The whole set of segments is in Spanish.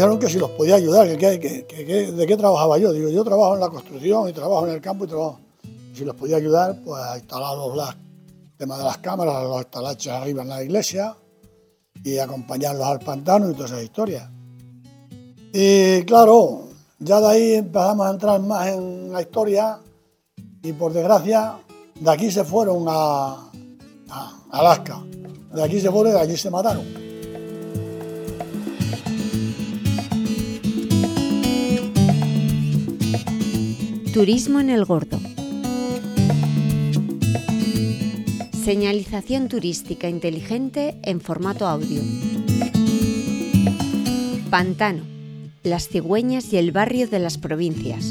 dijeron que si los podía ayudar, que, de qué trabajaba yo. Digo, yo trabajo en la construcción y trabajo en el campo y trabajo. Si los podía ayudar, pues a instalar los temas de las cámaras, los estalaches arriba en la iglesia y acompañarlos al pantano y todas esas historias. Y claro, ya de ahí empezamos a entrar más en la historia y por desgracia de aquí se fueron a, a Alaska. De aquí se fueron y de allí se mataron. Turismo en el Gordo. Señalización turística inteligente en formato audio. Pantano, las cigüeñas y el barrio de las provincias.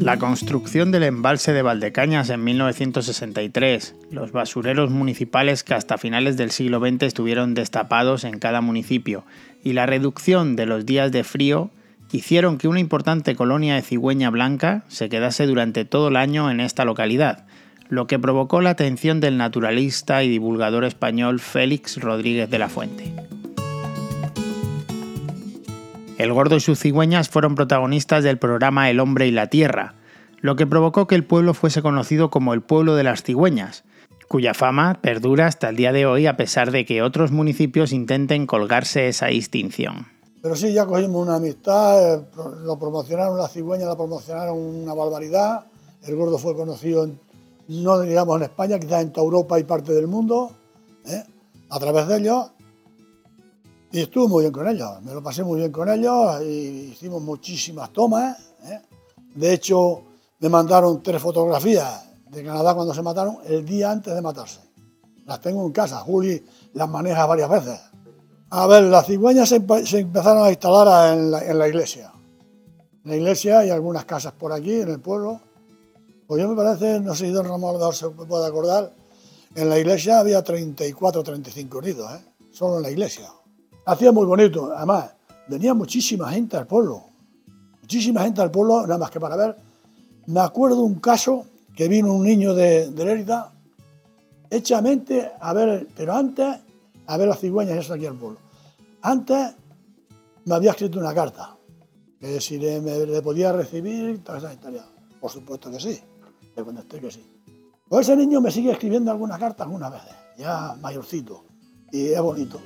La construcción del embalse de Valdecañas en 1963, los basureros municipales que hasta finales del siglo XX estuvieron destapados en cada municipio y la reducción de los días de frío hicieron que una importante colonia de cigüeña blanca se quedase durante todo el año en esta localidad, lo que provocó la atención del naturalista y divulgador español Félix Rodríguez de la Fuente. El gordo y sus cigüeñas fueron protagonistas del programa El hombre y la tierra, lo que provocó que el pueblo fuese conocido como el pueblo de las cigüeñas, cuya fama perdura hasta el día de hoy a pesar de que otros municipios intenten colgarse esa distinción. Pero sí, ya cogimos una amistad, eh, lo promocionaron, las cigüeñas la promocionaron una barbaridad. El gordo fue conocido, no digamos en España, quizás en toda Europa y parte del mundo, ¿eh? a través de ellos. Y estuve muy bien con ellos, me lo pasé muy bien con ellos y hicimos muchísimas tomas. ¿eh? De hecho, me mandaron tres fotografías de Canadá cuando se mataron el día antes de matarse. Las tengo en casa, Juli las maneja varias veces. A ver, las cigüeñas se, empezaron a instalar en la, iglesia. En la iglesia y algunas casas por aquí, en el pueblo. Pues yo me parece, no sé si don Ramón se puede acordar, en la iglesia había 34 o 35 nidos, ¿eh? solo en la iglesia. Hacía muy bonito, además, venía muchísima gente al pueblo. Muchísima gente al pueblo, nada más que para ver. Me acuerdo un caso que vino un niño de, de Lérida, hechamente a ver, pero antes a ver las cigüeñas eso aquí al pueblo. Antes me había escrito una carta, que si le, me, podía recibir, toda esa historia. Por supuesto que sí, le contesté que sí. Pues ese niño me sigue escribiendo alguna carta algunas veces, ya mayorcito, y es bonito.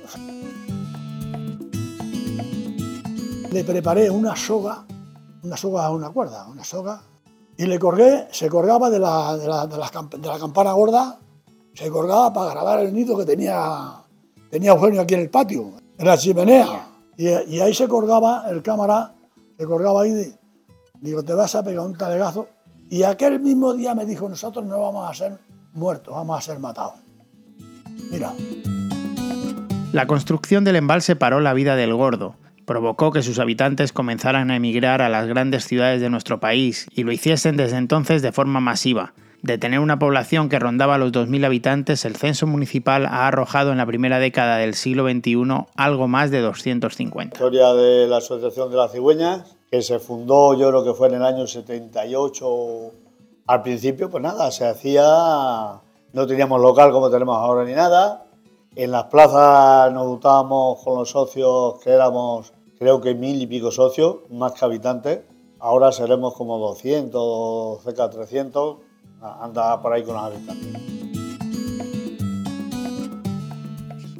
Le preparé una soga, una soga a una cuerda, una soga, y le colgué, se colgaba de la, de la, de la campana gorda, se colgaba para grabar el nido que tenía tenía Eugenio aquí en el patio, en la chimenea. Y, ahí se colgaba el cámara, se colgaba ahí, digo, te vas a pegar un talegazo. Y aquel mismo día me dijo, nosotros no vamos a ser muertos, vamos a ser matados. Mira. La construcción del embalse paró la vida del gordo, provocó que sus habitantes comenzaran a emigrar a las grandes ciudades de nuestro país y lo hiciesen desde entonces de forma masiva, de tener una población que rondaba los 2.000 habitantes, el censo municipal ha arrojado en la primera década del siglo XXI algo más de 250. Historia de la Asociación de las Cigüeñas, que se fundó yo creo que fue en el año 78. Al principio, pues nada, se hacía, no teníamos local como tenemos ahora ni nada. En las plazas nos juntábamos con los socios, que éramos creo que mil y pico socios, más que habitantes. Ahora seremos como 200, cerca de 300 anda por ahí con habitantes.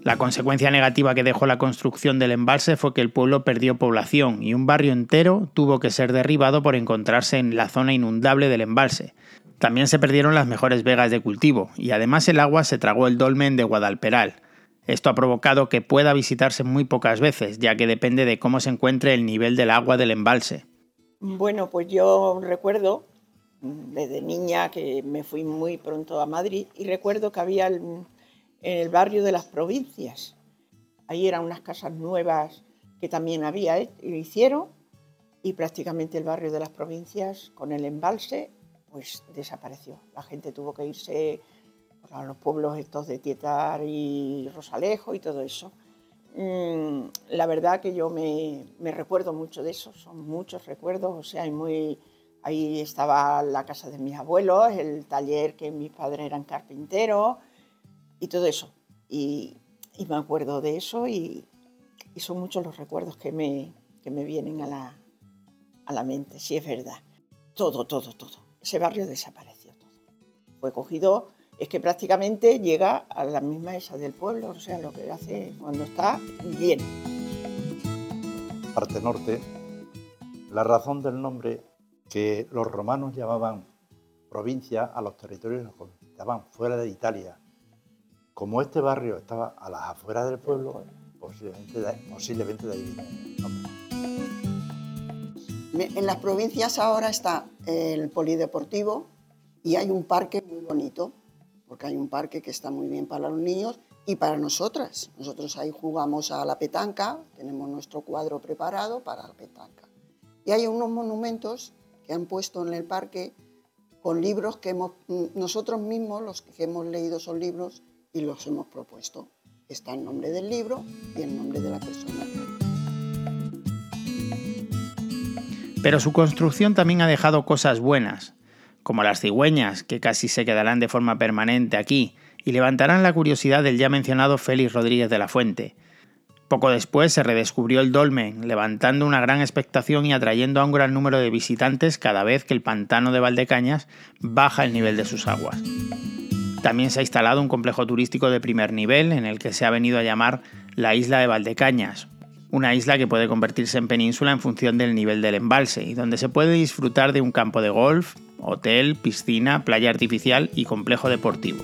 La consecuencia negativa que dejó la construcción del embalse fue que el pueblo perdió población y un barrio entero tuvo que ser derribado por encontrarse en la zona inundable del embalse. También se perdieron las mejores vegas de cultivo y además el agua se tragó el dolmen de Guadalperal. Esto ha provocado que pueda visitarse muy pocas veces, ya que depende de cómo se encuentre el nivel del agua del embalse. Bueno, pues yo recuerdo desde niña que me fui muy pronto a Madrid y recuerdo que había en el barrio de las provincias. Ahí eran unas casas nuevas que también había, ¿eh? hicieron y prácticamente el barrio de las provincias con el embalse pues desapareció. La gente tuvo que irse a los pueblos estos de Tietar y Rosalejo y todo eso. Mm, la verdad que yo me, me recuerdo mucho de eso, son muchos recuerdos, o sea, hay muy Ahí estaba la casa de mis abuelos, el taller que mis padres eran carpinteros y todo eso. Y, me acuerdo de eso y, son muchos los recuerdos que me, que me vienen a la, a la mente, si es verdad. Todo, todo, todo. Ese barrio desapareció todo. Fue cogido, es que prácticamente llega a la misma esa del pueblo, o sea, lo que hace cuando está bien. Parte norte, la razón del nombre que los romanos llamaban provincia a los territorios que estaban fuera de Italia. Como este barrio estaba a las afueras del pueblo, posiblemente de, posiblemente de ahí. En las provincias ahora está el polideportivo y hay un parque muy bonito, porque hay un parque que está muy bien para los niños y para nosotras. Nosotros ahí jugamos a la petanca, tenemos nuestro cuadro preparado para la petanca. Y hay unos monumentos han puesto en el parque con libros que hemos, nosotros mismos, los que hemos leído esos libros y los hemos propuesto. Está el nombre del libro y el nombre de la persona. Pero su construcción también ha dejado cosas buenas, como las cigüeñas, que casi se quedarán de forma permanente aquí y levantarán la curiosidad del ya mencionado Félix Rodríguez de la Fuente. Poco después se redescubrió el dolmen, levantando una gran expectación y atrayendo a un gran número de visitantes cada vez que el pantano de Valdecañas baja el nivel de sus aguas. También se ha instalado un complejo turístico de primer nivel en el que se ha venido a llamar la isla de Valdecañas, una isla que puede convertirse en península en función del nivel del embalse y donde se puede disfrutar de un campo de golf, hotel, piscina, playa artificial y complejo deportivo.